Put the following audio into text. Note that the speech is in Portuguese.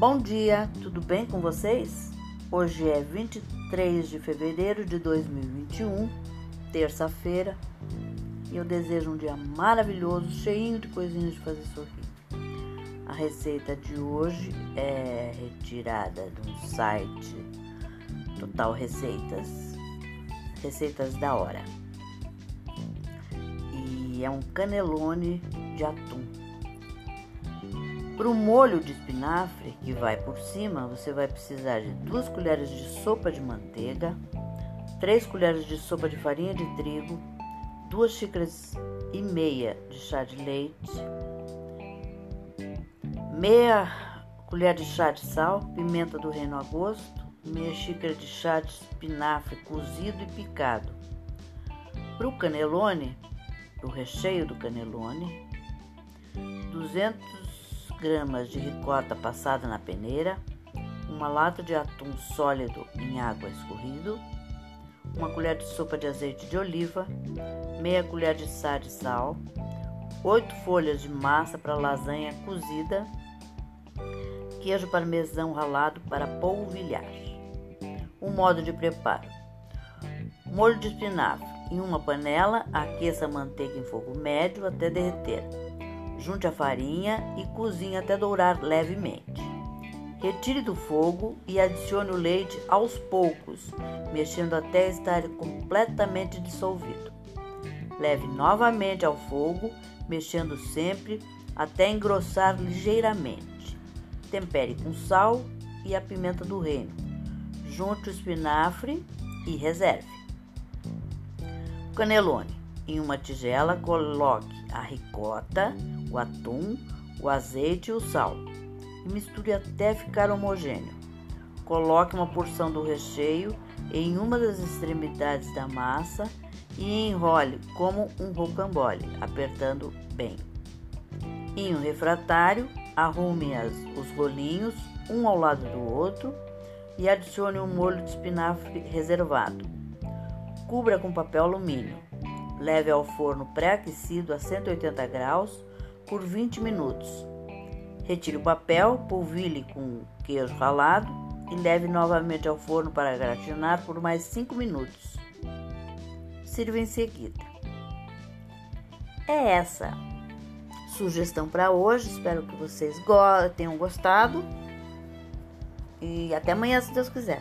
Bom dia, tudo bem com vocês? Hoje é 23 de fevereiro de 2021, terça-feira, e eu desejo um dia maravilhoso, cheinho de coisinhas de fazer sorrir. A receita de hoje é retirada de um site Total Receitas, Receitas da Hora. E é um canelone de atum. Para o molho de espinafre que vai por cima, você vai precisar de duas colheres de sopa de manteiga, três colheres de sopa de farinha de trigo, duas xícaras e meia de chá de leite, meia colher de chá de sal, pimenta do reino a gosto, meia xícara de chá de espinafre cozido e picado. Para o canelone, o recheio do canelone, 200 gramas de ricota passada na peneira, uma lata de atum sólido em água escorrido, uma colher de sopa de azeite de oliva, meia colher de chá de sal, oito folhas de massa para lasanha cozida, queijo parmesão ralado para polvilhar. O modo de preparo: molho de espinafre. Em uma panela, aqueça a manteiga em fogo médio até derreter. Junte a farinha e cozinhe até dourar levemente. Retire do fogo e adicione o leite aos poucos, mexendo até estar completamente dissolvido. Leve novamente ao fogo, mexendo sempre até engrossar ligeiramente. Tempere com sal e a pimenta do reino. Junte o espinafre e reserve. Canelone. Em uma tigela, coloque a ricota, o atum, o azeite e o sal e misture até ficar homogêneo. Coloque uma porção do recheio em uma das extremidades da massa e enrole como um rocambole, apertando bem. Em um refratário, arrume as, os rolinhos um ao lado do outro e adicione um molho de espinafre reservado. Cubra com papel alumínio. Leve ao forno pré-aquecido a 180 graus por 20 minutos. Retire o papel, polvilhe com queijo ralado e leve novamente ao forno para gratinar por mais 5 minutos. Sirva em seguida. É essa sugestão para hoje. Espero que vocês tenham gostado. E até amanhã, se Deus quiser.